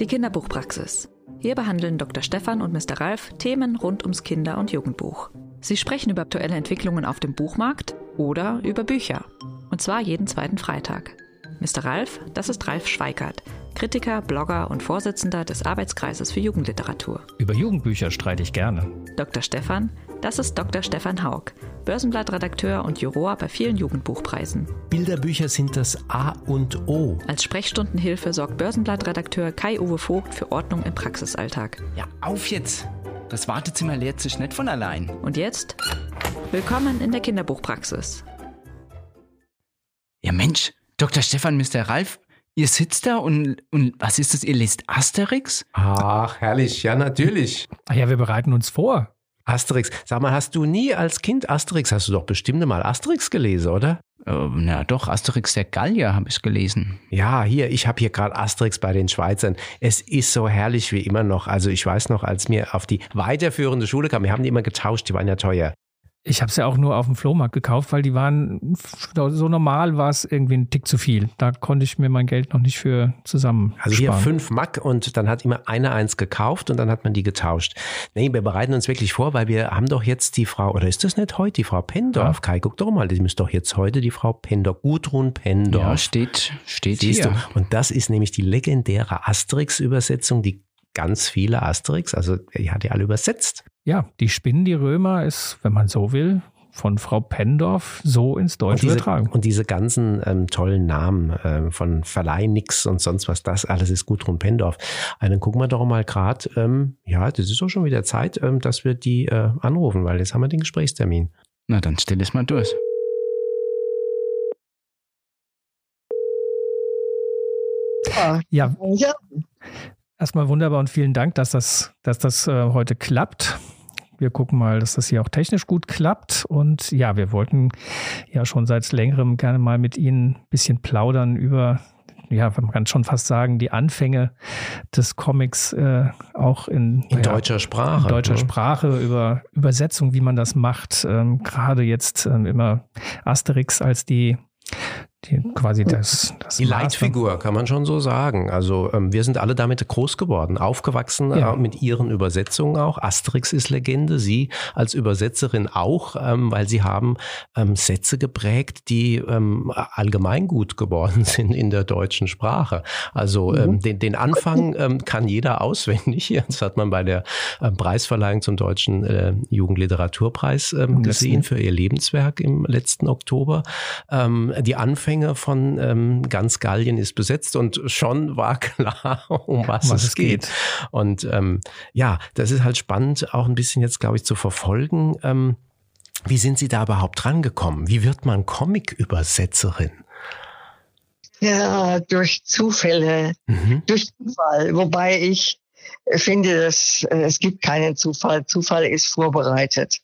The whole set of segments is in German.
Die Kinderbuchpraxis. Hier behandeln Dr. Stefan und Mr. Ralf Themen rund ums Kinder- und Jugendbuch. Sie sprechen über aktuelle Entwicklungen auf dem Buchmarkt oder über Bücher. Und zwar jeden zweiten Freitag. Mr. Ralf, das ist Ralf Schweikert, Kritiker, Blogger und Vorsitzender des Arbeitskreises für Jugendliteratur. Über Jugendbücher streite ich gerne. Dr. Stefan, das ist Dr. Stefan Haug, Börsenblattredakteur und Juror bei vielen Jugendbuchpreisen. Bilderbücher sind das A und O. Als Sprechstundenhilfe sorgt Börsenblattredakteur Kai-Uwe Vogt für Ordnung im Praxisalltag. Ja, auf jetzt! Das Wartezimmer leert sich nicht von allein. Und jetzt? Willkommen in der Kinderbuchpraxis. Ja, Mensch, Dr. Stefan, Mr. Ralf, ihr sitzt da und, und was ist das? Ihr lest Asterix? Ach, herrlich, ja, natürlich. Ach ja, wir bereiten uns vor. Asterix. Sag mal, hast du nie als Kind Asterix, hast du doch bestimmt mal Asterix gelesen, oder? Äh, na doch, Asterix der Gallier habe ich gelesen. Ja, hier, ich habe hier gerade Asterix bei den Schweizern. Es ist so herrlich wie immer noch. Also ich weiß noch, als mir auf die weiterführende Schule kam, wir haben die immer getauscht, die waren ja teuer. Ich habe es ja auch nur auf dem Flohmarkt gekauft, weil die waren so normal war es irgendwie ein Tick zu viel. Da konnte ich mir mein Geld noch nicht für zusammen. Also hier fünf Mack und dann hat immer einer eins gekauft und dann hat man die getauscht. Nee, wir bereiten uns wirklich vor, weil wir haben doch jetzt die Frau, oder ist das nicht heute die Frau Pendorf? Ja. Kai, guck doch mal, die müsste doch jetzt heute die Frau Pendorf, Gudrun Pendorf. Ja, steht, steht Siehst hier. Du? Und das ist nämlich die legendäre Asterix-Übersetzung, die ganz viele Asterix, also die hat ja alle übersetzt. Ja, die Spinnen, die Römer ist, wenn man so will, von Frau Pendorf so ins Deutsche und diese, übertragen. Und diese ganzen ähm, tollen Namen äh, von Verleih nix und sonst was, das alles ist Gudrun Pendorf. Also dann gucken wir doch mal gerade, ähm, ja, das ist doch schon wieder Zeit, ähm, dass wir die äh, anrufen, weil jetzt haben wir den Gesprächstermin. Na, dann stell es mal durch. Ja. ja. Erstmal wunderbar und vielen Dank, dass das, dass das äh, heute klappt. Wir gucken mal, dass das hier auch technisch gut klappt. Und ja, wir wollten ja schon seit längerem gerne mal mit Ihnen ein bisschen plaudern über, ja, man kann schon fast sagen, die Anfänge des Comics äh, auch in, in ja, deutscher Sprache. In deutscher ne? Sprache, über Übersetzung, wie man das macht. Ähm, gerade jetzt ähm, immer Asterix als die die, quasi das, das die Leitfigur, kann man schon so sagen. Also ähm, wir sind alle damit groß geworden, aufgewachsen ja. äh, mit ihren Übersetzungen auch. Asterix ist Legende, sie als Übersetzerin auch, ähm, weil sie haben ähm, Sätze geprägt, die ähm, allgemein gut geworden sind in der deutschen Sprache. Also ähm, mhm. den, den Anfang ähm, kann jeder auswendig. Das hat man bei der ähm, Preisverleihung zum deutschen äh, Jugendliteraturpreis ähm, gesehen für ihr Lebenswerk im letzten Oktober. Ähm, die Anfänge Anfänge von ähm, ganz Gallien ist besetzt und schon war klar, um was, was es geht. geht. Und ähm, ja, das ist halt spannend, auch ein bisschen jetzt, glaube ich, zu verfolgen. Ähm, wie sind Sie da überhaupt drangekommen? Wie wird man Comic-Übersetzerin? Ja, durch Zufälle, mhm. durch Zufall. Wobei ich finde, dass äh, es gibt keinen Zufall. Zufall ist vorbereitet.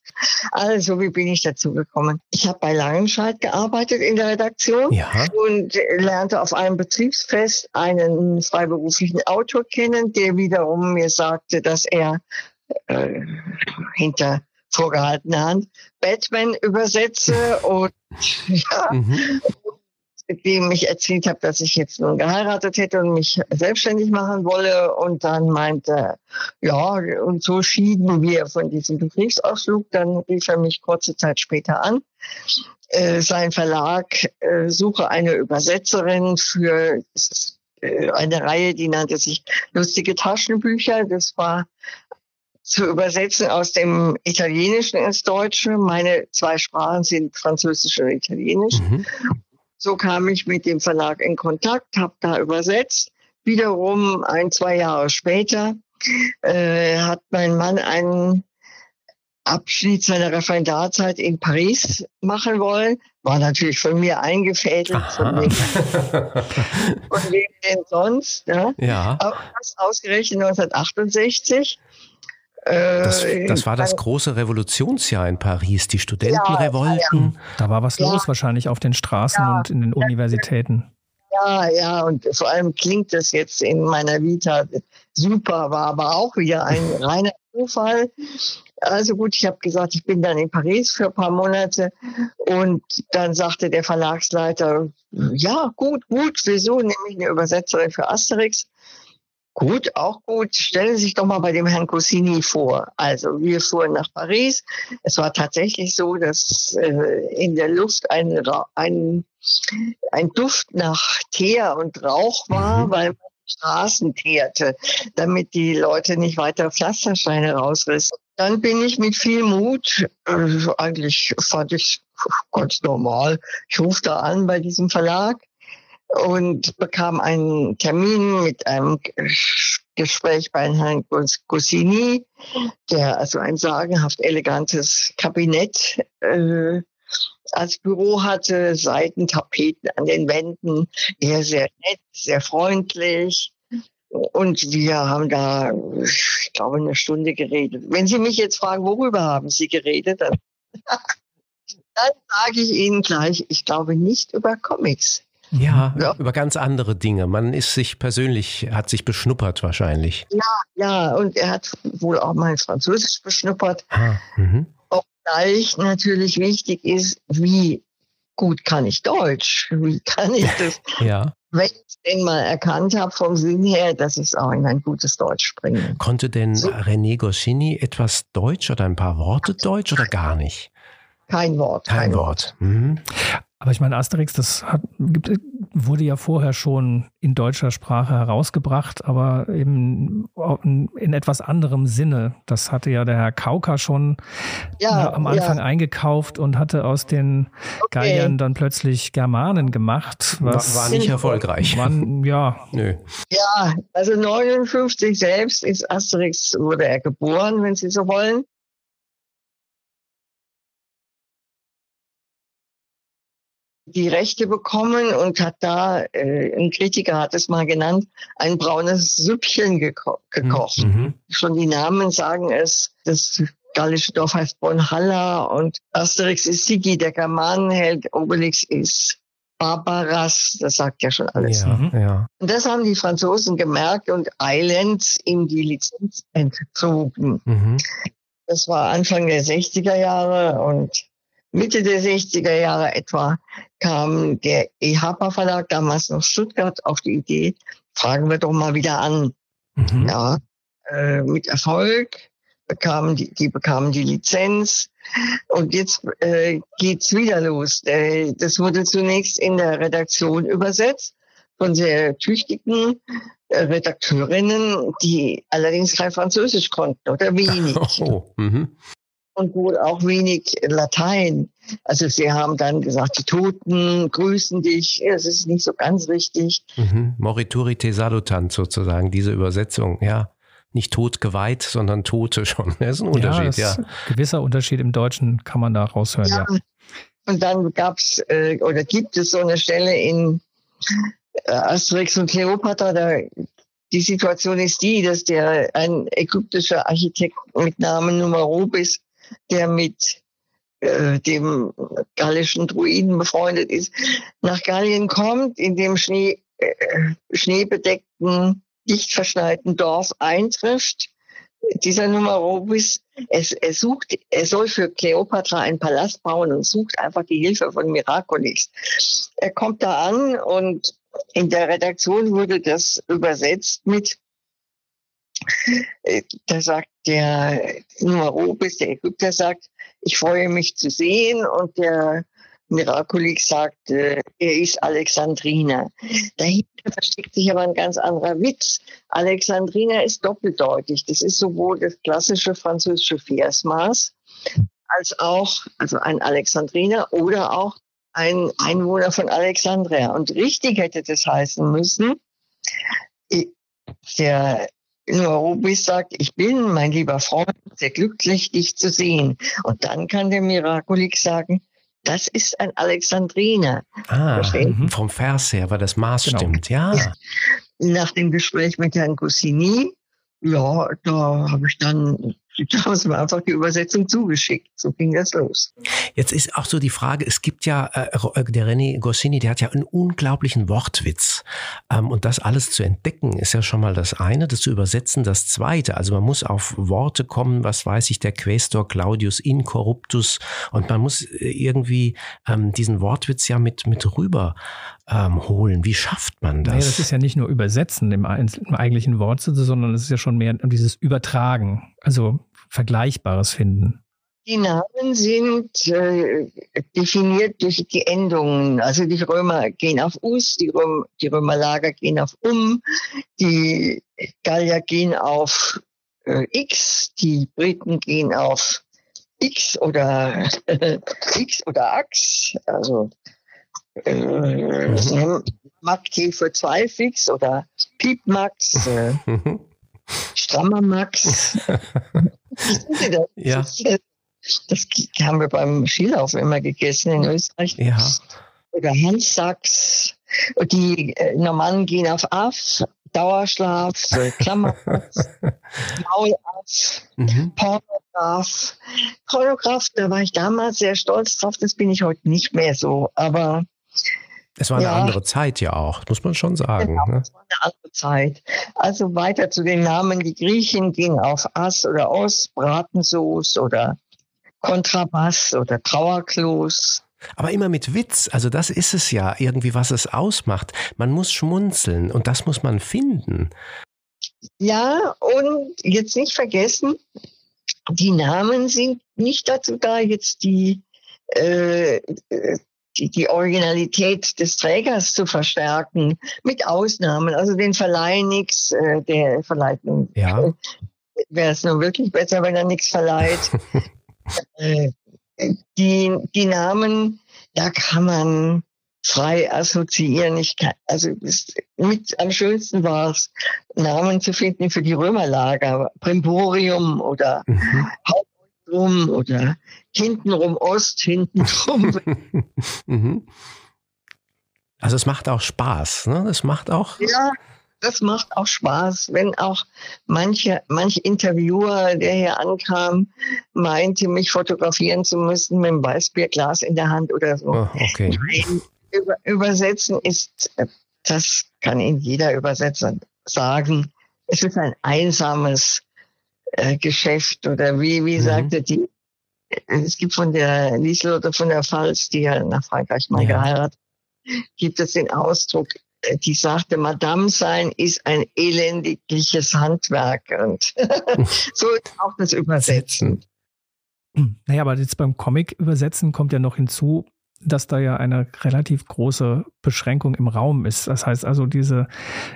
Also, wie bin ich dazu gekommen? Ich habe bei Langenscheid gearbeitet in der Redaktion ja. und lernte auf einem Betriebsfest einen freiberuflichen Autor kennen, der wiederum mir sagte, dass er äh, hinter vorgehaltener Hand Batman übersetze und ja, mhm dem ich erzählt habe, dass ich jetzt nun geheiratet hätte und mich selbstständig machen wolle. Und dann meinte, ja, und so schieden wir von diesem Betriebsausflug. Dann rief er mich kurze Zeit später an. Äh, sein Verlag äh, suche eine Übersetzerin für äh, eine Reihe, die nannte sich Lustige Taschenbücher. Das war zu übersetzen aus dem Italienischen ins Deutsche. Meine zwei Sprachen sind Französisch und Italienisch. Mhm. So kam ich mit dem Verlag in Kontakt, habe da übersetzt. Wiederum ein, zwei Jahre später äh, hat mein Mann einen Abschnitt seiner Referendarzeit in Paris machen wollen. War natürlich von mir eingefädelt. Von wem, von wem denn sonst? Ne? Ja. Aber das ausgerechnet 1968. Das, äh, das, war das große Revolutionsjahr in Paris, die Studentenrevolten. Ja, ja. Da war was ja. los wahrscheinlich auf den Straßen und in den Universitäten. Ja, ja, und vor allem klingt das jetzt in meiner Vita super, war aber auch wieder ein reiner Zufall. Also gut, ich habe gesagt, ich bin dann in Paris für ein paar Monate und dann sagte der Verlagsleiter, ja, gut, gut, wieso nehme ich eine Übersetzerin für Asterix? Gut, auch gut. Stellen Sie sich doch mal bei dem Herrn Cossini vor. Also wir fuhren nach Paris. Es war tatsächlich so, dass äh, in der Luft ein, ein, ein Duft nach Teer und Rauch war, mhm. weil man Straßen teerte, damit die Leute nicht weiter Pflastersteine rausrissen. Dann bin ich mit viel Mut, äh, eigentlich fand ich ganz normal, ich rufe da an bei diesem Verlag und bekam einen Termin mit einem Gespräch bei Herrn Gosini, der also ein sagenhaft elegantes Kabinett äh, als Büro hatte, Seitentapeten an den Wänden, er sehr nett, sehr freundlich. Und wir haben da, ich glaube, eine Stunde geredet. Wenn Sie mich jetzt fragen, worüber haben Sie geredet, dann, dann sage ich Ihnen gleich, ich glaube nicht über Comics. Ja, ja, über ganz andere Dinge. Man ist sich persönlich, hat sich beschnuppert wahrscheinlich. Ja, ja, und er hat wohl auch mal Französisch beschnuppert. Ah, mhm. Obgleich natürlich wichtig ist, wie gut kann ich Deutsch? Wie kann ich das? ja. Wenn ich den mal erkannt habe vom Sinn her, dass ich es auch in ein gutes Deutsch bringe. Konnte denn so. René Goscinny etwas Deutsch oder ein paar Worte Deutsch oder gar nicht? Kein Wort. Kein, kein Wort. Wort. Mhm. Aber ich meine, Asterix, das hat, gibt, wurde ja vorher schon in deutscher Sprache herausgebracht, aber eben in etwas anderem Sinne. Das hatte ja der Herr Kauker schon ja, äh, am Anfang ja. eingekauft und hatte aus den okay. Galliern dann plötzlich Germanen gemacht. Was war, war nicht erfolgreich. Man, ja. Nö. Ja, also 59 selbst ist Asterix, wurde er geboren, wenn Sie so wollen. Die Rechte bekommen und hat da, äh, ein Kritiker hat es mal genannt, ein braunes Süppchen geko gekocht. Mhm. mhm. Schon die Namen sagen es, das gallische Dorf heißt Bonhalla und Asterix ist Sigi, der Germanenheld, Obelix ist Barbaras, das sagt ja schon alles. Ja, mhm. ja. Und das haben die Franzosen gemerkt und eilends ihm die Lizenz entzogen. Mhm. Das war Anfang der 60er Jahre und Mitte der 60er Jahre etwa kam der EHPA Verlag, damals noch Stuttgart, auf die Idee, fragen wir doch mal wieder an. Mhm. Ja, äh, mit Erfolg bekamen die, die bekamen die Lizenz und jetzt äh, geht's wieder los. Äh, das wurde zunächst in der Redaktion übersetzt von sehr tüchtigen äh, Redakteurinnen, die allerdings kein Französisch konnten oder wenig. Oh, mhm und wohl auch wenig Latein. Also sie haben dann gesagt, die Toten grüßen dich. Es ist nicht so ganz richtig. Mhm. Morituri salutant sozusagen, diese Übersetzung, ja. Nicht tot geweiht, sondern Tote schon. Das ist ein Unterschied, ja. ja. gewisser Unterschied im Deutschen kann man da raushören, ja. ja. Und dann gab's äh, oder gibt es so eine Stelle in äh, Asterix und Cleopatra, da die Situation ist die, dass der ein ägyptischer Architekt mit Namen Numerobis der mit äh, dem gallischen Druiden befreundet ist, nach Gallien kommt, in dem Schnee, äh, schneebedeckten, dicht verschneiten Dorf eintrifft. Dieser Numerobis, es, er sucht, er soll für Kleopatra einen Palast bauen und sucht einfach die Hilfe von Miraculix. Er kommt da an und in der Redaktion wurde das übersetzt mit da sagt der Numerobis, der Ägypter sagt, ich freue mich zu sehen und der Miraculik sagt, äh, er ist Alexandriner. Dahinter versteckt sich aber ein ganz anderer Witz. Alexandriner ist doppeldeutig. Das ist sowohl das klassische französische Versmaß als auch, also ein Alexandriner oder auch ein Einwohner von Alexandria. Und richtig hätte das heißen müssen, der Rubis sagt, ich bin, mein lieber Freund, sehr glücklich, dich zu sehen. Und dann kann der Miraculik sagen, das ist ein Alexandriner. Ah, mhm, vom Vers her, weil das Maß genau. stimmt, ja. ja. Nach dem Gespräch mit Herrn Goscinny, ja, da habe ich dann da haben sie mir einfach die Übersetzung zugeschickt. So ging das los. Jetzt ist auch so die Frage, es gibt ja, äh, äh, der René Goscinny, der hat ja einen unglaublichen Wortwitz. Ähm, und das alles zu entdecken, ist ja schon mal das eine, das zu übersetzen das zweite. Also man muss auf Worte kommen, was weiß ich, der Quästor Claudius Incorruptus. Und man muss äh, irgendwie ähm, diesen Wortwitz ja mit, mit rüber ähm, holen. Wie schafft man das? Naja, das ist ja nicht nur Übersetzen im, im eigentlichen Wortsitz, sondern es ist ja schon mehr dieses Übertragen. Also Vergleichbares finden? Die Namen sind äh, definiert durch die Endungen. Also die Römer gehen auf us, die, Röm, die Römerlager gehen auf um, die Gallier gehen auf äh, x, die Briten gehen auf x oder x oder ax. Also äh, mhm. T für zwei fix oder Piepmax. Äh, Strammer Max. das? Ja. Das haben wir beim Skilauf immer gegessen in Österreich. Ja. Oder. Und die äh, Normannen gehen auf Aff, Dauerschlaf, Klammer, Maulaff, mhm. Pornograf. Pornograf, da war ich damals sehr stolz drauf, das bin ich heute nicht mehr so. Aber es war eine ja. andere Zeit ja auch, muss man schon sagen. Genau, ne? es war eine andere Zeit. Also weiter zu den Namen. Die Griechen gingen auf Ass oder Os, Bratensoße oder Kontrabass oder Trauerklos. Aber immer mit Witz. Also das ist es ja irgendwie, was es ausmacht. Man muss schmunzeln und das muss man finden. Ja, und jetzt nicht vergessen, die Namen sind nicht dazu da, jetzt die äh, die, die Originalität des Trägers zu verstärken, mit Ausnahmen. Also den Verleih nix, äh, der verleiht nun. Ja. Wäre es nur wirklich besser, wenn er nichts verleiht. äh, die, die Namen, da kann man frei assoziieren. Ich kann, also mit am schönsten war es, Namen zu finden für die Römerlager, Primborium oder mhm. Hauptrum oder hintenrum Ost, hintenrum. mhm. Also es macht auch Spaß, ne? Es macht auch. Ja, das macht auch Spaß, wenn auch manche, manche Interviewer, der hier ankam, meinte, mich fotografieren zu müssen mit einem Weißbierglas in der Hand oder so. Oh, okay. Nein, über, übersetzen ist, das kann Ihnen jeder Übersetzer sagen. Es ist ein einsames äh, Geschäft oder wie, wie mhm. sagte die es gibt von der Lieselotte von der Pfalz, die ja nach Frankreich mal ja. geheiratet, gibt es den Ausdruck, äh, die sagte, Madame sein ist ein elendigliches Handwerk. Und so ist auch das Übersetzen. Naja, aber jetzt beim Comic übersetzen kommt ja noch hinzu, dass da ja eine relativ große Beschränkung im Raum ist. Das heißt also, diese,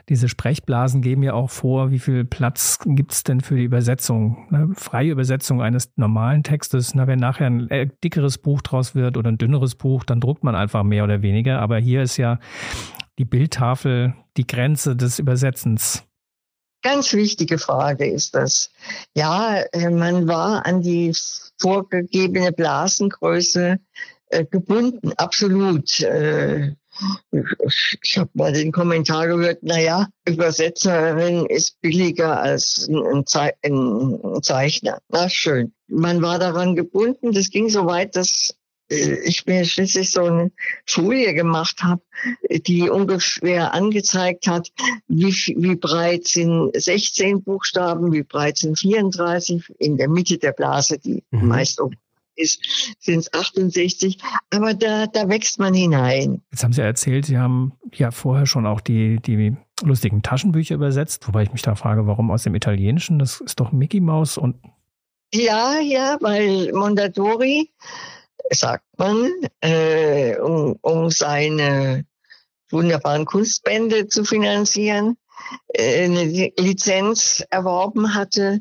diese Sprechblasen geben ja auch vor, wie viel Platz gibt es denn für die Übersetzung. Ne? Freie Übersetzung eines normalen Textes. Na, wenn nachher ein äh, dickeres Buch draus wird oder ein dünneres Buch, dann druckt man einfach mehr oder weniger. Aber hier ist ja die Bildtafel die Grenze des Übersetzens. Ganz wichtige Frage ist das. Ja, äh, man war an die vorgegebene Blasengröße äh, gebunden, absolut. Äh, ich habe mal den Kommentar gehört, naja, Übersetzerin ist billiger als ein, Ze ein Zeichner. Na schön. Man war daran gebunden. Das ging so weit, dass äh, ich mir schließlich so eine Folie gemacht habe, die ungefähr angezeigt hat, wie, wie breit sind 16 Buchstaben, wie breit sind 34 in der Mitte der Blase, die mhm. meist ist, sind es 68. Aber da, da wächst man hinein. Jetzt haben Sie erzählt, Sie haben ja vorher schon auch die, die lustigen Taschenbücher übersetzt, wobei ich mich da frage, warum aus dem Italienischen? Das ist doch Mickey Mouse und. Ja, ja, weil Mondadori, sagt man, äh, um, um seine wunderbaren Kunstbände zu finanzieren, äh, eine Lizenz erworben hatte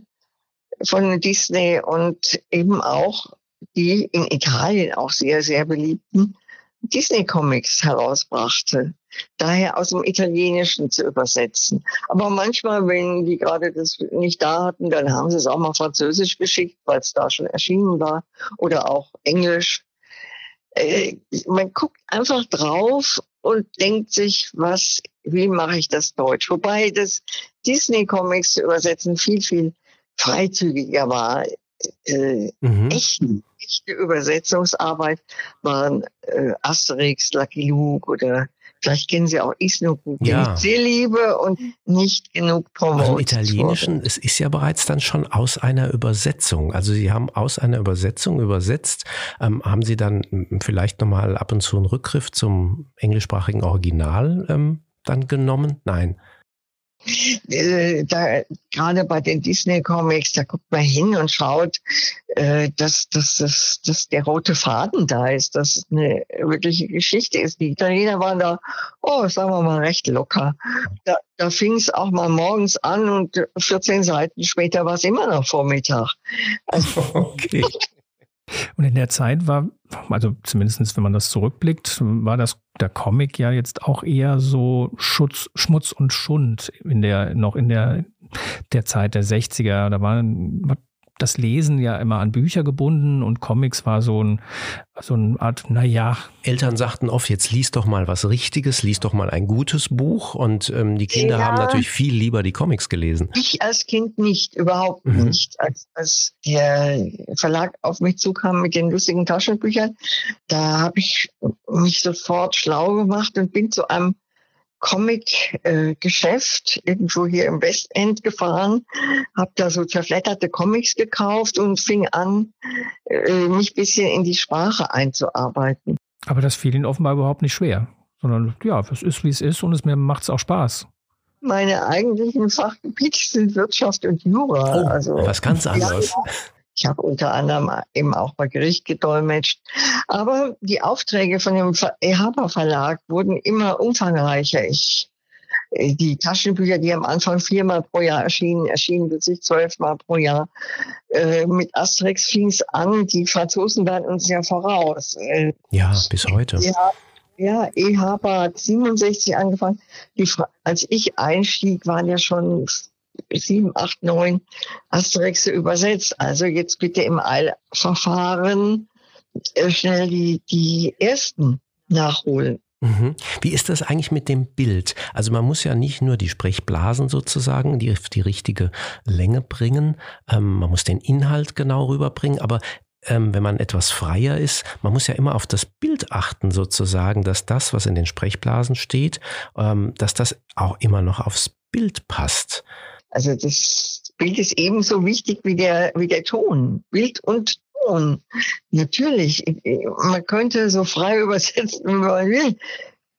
von Disney und eben auch die in Italien auch sehr, sehr beliebten Disney-Comics herausbrachte. Daher aus dem Italienischen zu übersetzen. Aber manchmal, wenn die gerade das nicht da hatten, dann haben sie es auch mal Französisch geschickt, weil es da schon erschienen war. Oder auch Englisch. Äh, man guckt einfach drauf und denkt sich, was, wie mache ich das Deutsch? Wobei das Disney-Comics zu übersetzen viel, viel freizügiger war. Äh, mhm. echte, echte Übersetzungsarbeit waren äh, Asterix, Lucky Luke oder Vielleicht kennen Sie auch Isnoku, den ja. ich sehr liebe und nicht genug promotet. Im Italienischen, es ist ja bereits dann schon aus einer Übersetzung. Also Sie haben aus einer Übersetzung übersetzt. Ähm, haben Sie dann vielleicht nochmal ab und zu einen Rückgriff zum englischsprachigen Original ähm, dann genommen? Nein. Äh, da, gerade bei den Disney-Comics, da guckt man hin und schaut, äh, dass, dass, dass, dass der rote Faden da ist, dass es eine wirkliche Geschichte ist. Die Italiener waren da, oh, sagen wir mal, recht locker. Da, da fing es auch mal morgens an und 14 Seiten später war es immer noch Vormittag. Also, okay. Und in der Zeit war, also zumindest wenn man das zurückblickt, war das der Comic ja jetzt auch eher so Schutz, Schmutz und Schund in der, noch in der, der Zeit der 60er. Da war, das Lesen ja immer an Bücher gebunden und Comics war so ein so eine Art, naja. Eltern sagten oft, jetzt lies doch mal was Richtiges, lies doch mal ein gutes Buch und ähm, die Kinder ja. haben natürlich viel lieber die Comics gelesen. Ich als Kind nicht, überhaupt mhm. nicht. Als, als der Verlag auf mich zukam mit den lustigen Taschenbüchern, da habe ich mich sofort schlau gemacht und bin zu einem Comic-Geschäft irgendwo hier im Westend gefahren, habe da so zerfletterte Comics gekauft und fing an, äh, mich bisschen in die Sprache einzuarbeiten. Aber das fiel Ihnen offenbar überhaupt nicht schwer, sondern ja, es ist, wie es ist und es mir macht es auch Spaß. Meine eigentlichen Fachgebiete sind Wirtschaft und Jura. Oh, also was ganz anderes. Ja, ich habe unter anderem eben auch bei Gericht gedolmetscht. Aber die Aufträge von dem Ehaber Verlag wurden immer umfangreicher. Ich, die Taschenbücher, die am Anfang viermal pro Jahr erschienen, erschienen plötzlich zwölfmal pro Jahr. Äh, mit Asterix fing es an. Die Franzosen waren uns ja voraus. Äh, ja, bis heute. Ja, ja, Ehaber hat 67 angefangen. Die, als ich einstieg, waren ja schon sieben, acht, neun Asterix übersetzt. Also jetzt bitte im Eilverfahren äh, schnell die, die ersten nachholen. Mhm. Wie ist das eigentlich mit dem Bild? Also man muss ja nicht nur die Sprechblasen sozusagen, die, die richtige Länge bringen, ähm, man muss den Inhalt genau rüberbringen, aber ähm, wenn man etwas freier ist, man muss ja immer auf das Bild achten sozusagen, dass das, was in den Sprechblasen steht, ähm, dass das auch immer noch aufs Bild passt. Also das Bild ist ebenso wichtig wie der, wie der Ton. Bild und Ton. Natürlich, man könnte so frei übersetzen, wie man will.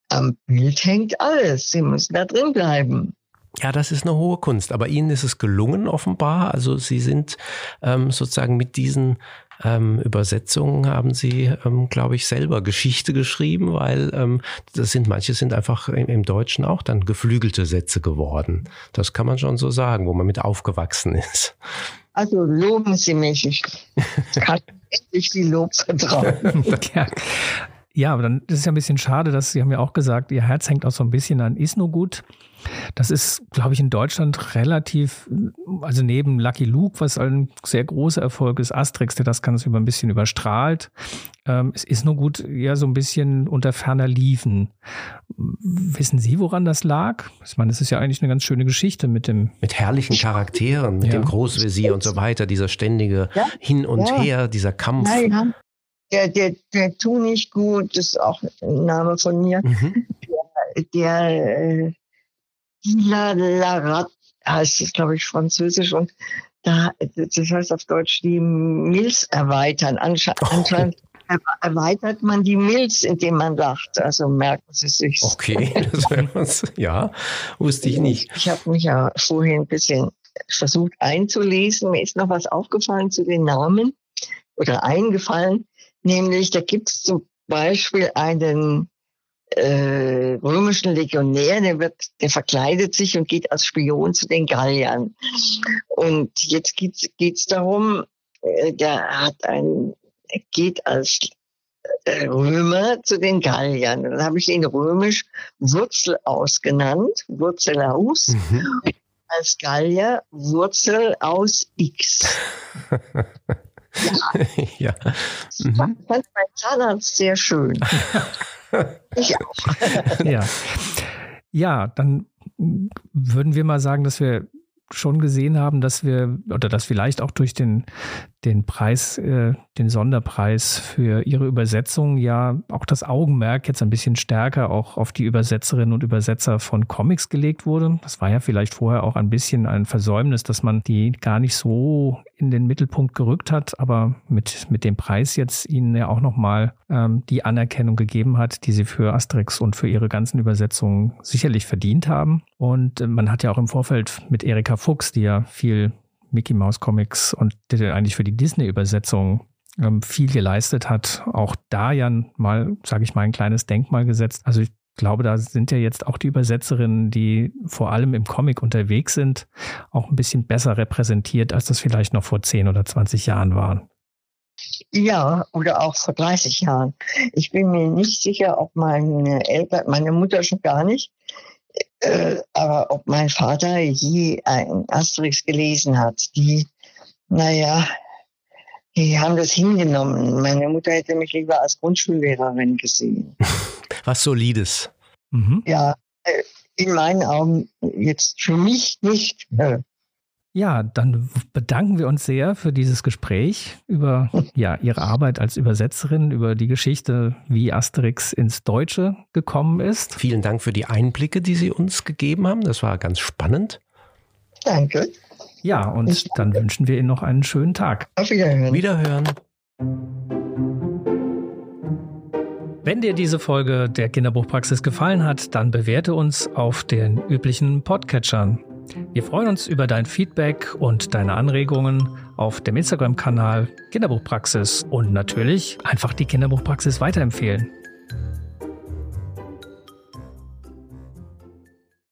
Am Bild hängt alles. Sie müssen da drin bleiben. Ja, das ist eine hohe Kunst. Aber Ihnen ist es gelungen, offenbar. Also Sie sind ähm, sozusagen mit diesen ähm, Übersetzungen haben Sie, ähm, glaube ich, selber Geschichte geschrieben, weil ähm, das sind manche sind einfach im, im, Deutschen auch dann geflügelte Sätze geworden. Das kann man schon so sagen, wo man mit aufgewachsen ist. Also loben Sie mich. Ich kann endlich die Lob vertrauen. ja. Ja, aber dann ist es ja ein bisschen schade, dass Sie haben ja auch gesagt, Ihr Herz hängt auch so ein bisschen an Isnogut. Das ist, glaube ich, in Deutschland relativ, also neben Lucky Luke, was ein sehr großer Erfolg ist, Asterix, der das Ganze über ein bisschen überstrahlt. Ähm, es ist nur gut, ja, so ein bisschen unter ferner Liefen. Wissen Sie, woran das lag? Ich meine, es ist ja eigentlich eine ganz schöne Geschichte mit dem. Mit herrlichen Charakteren, mit ja. dem Großvisier und so weiter, dieser ständige ja. Hin und ja. Her, dieser Kampf. Nein, der, der, der Tu nicht gut, das ist auch ein Name von mir. Mhm. Der, der äh, Larat heißt es, glaube ich, französisch und da, das heißt auf Deutsch die Milz erweitern. Ansche oh. Anscheinend erweitert man die Milz, indem man lacht. Also merken Sie sich. Okay, das ja, wusste ich nicht. Ich habe mich ja vorhin ein bisschen versucht einzulesen. Mir ist noch was aufgefallen zu den Namen oder eingefallen. Nämlich, da gibt es zum Beispiel einen äh, römischen Legionär, der wird, der verkleidet sich und geht als Spion zu den Galliern. Und jetzt geht's geht's darum, äh, der hat ein, geht als äh, Römer zu den Galliern. Dann habe ich ihn römisch Wurzel ausgenannt, Wurzel aus. Mhm. Als Gallier Wurzel aus X. Ja. ja. Mhm. fand mein Zahnarzt sehr schön. ich auch. ja. Ja, dann würden wir mal sagen, dass wir schon gesehen haben, dass wir oder dass vielleicht auch durch den, den Preis, äh, den Sonderpreis für ihre Übersetzung ja auch das Augenmerk jetzt ein bisschen stärker auch auf die Übersetzerinnen und Übersetzer von Comics gelegt wurde. Das war ja vielleicht vorher auch ein bisschen ein Versäumnis, dass man die gar nicht so in den Mittelpunkt gerückt hat, aber mit, mit dem Preis jetzt ihnen ja auch nochmal ähm, die Anerkennung gegeben hat, die sie für Asterix und für ihre ganzen Übersetzungen sicherlich verdient haben. Und äh, man hat ja auch im Vorfeld mit Erika Fuchs, die ja viel Mickey Mouse Comics und die eigentlich für die Disney-Übersetzung ähm, viel geleistet hat, auch da ja mal, sage ich mal, ein kleines Denkmal gesetzt. Also ich glaube, da sind ja jetzt auch die Übersetzerinnen, die vor allem im Comic unterwegs sind, auch ein bisschen besser repräsentiert, als das vielleicht noch vor 10 oder 20 Jahren waren. Ja, oder auch vor 30 Jahren. Ich bin mir nicht sicher, ob meine Eltern, meine Mutter schon gar nicht, äh, aber ob mein Vater je ein Asterix gelesen hat, die, naja, die haben das hingenommen. Meine Mutter hätte mich lieber als Grundschullehrerin gesehen. Was Solides. Mhm. Ja, äh, in meinen Augen jetzt für mich nicht. Äh, ja, dann bedanken wir uns sehr für dieses Gespräch über ja, Ihre Arbeit als Übersetzerin, über die Geschichte, wie Asterix ins Deutsche gekommen ist. Vielen Dank für die Einblicke, die Sie uns gegeben haben. Das war ganz spannend. Danke. Ja, und dann wünschen wir Ihnen noch einen schönen Tag. Auf Wiederhören. Wiederhören. Wenn dir diese Folge der Kinderbuchpraxis gefallen hat, dann bewerte uns auf den üblichen Podcatchern. Wir freuen uns über dein Feedback und deine Anregungen auf dem Instagram-Kanal Kinderbuchpraxis und natürlich einfach die Kinderbuchpraxis weiterempfehlen.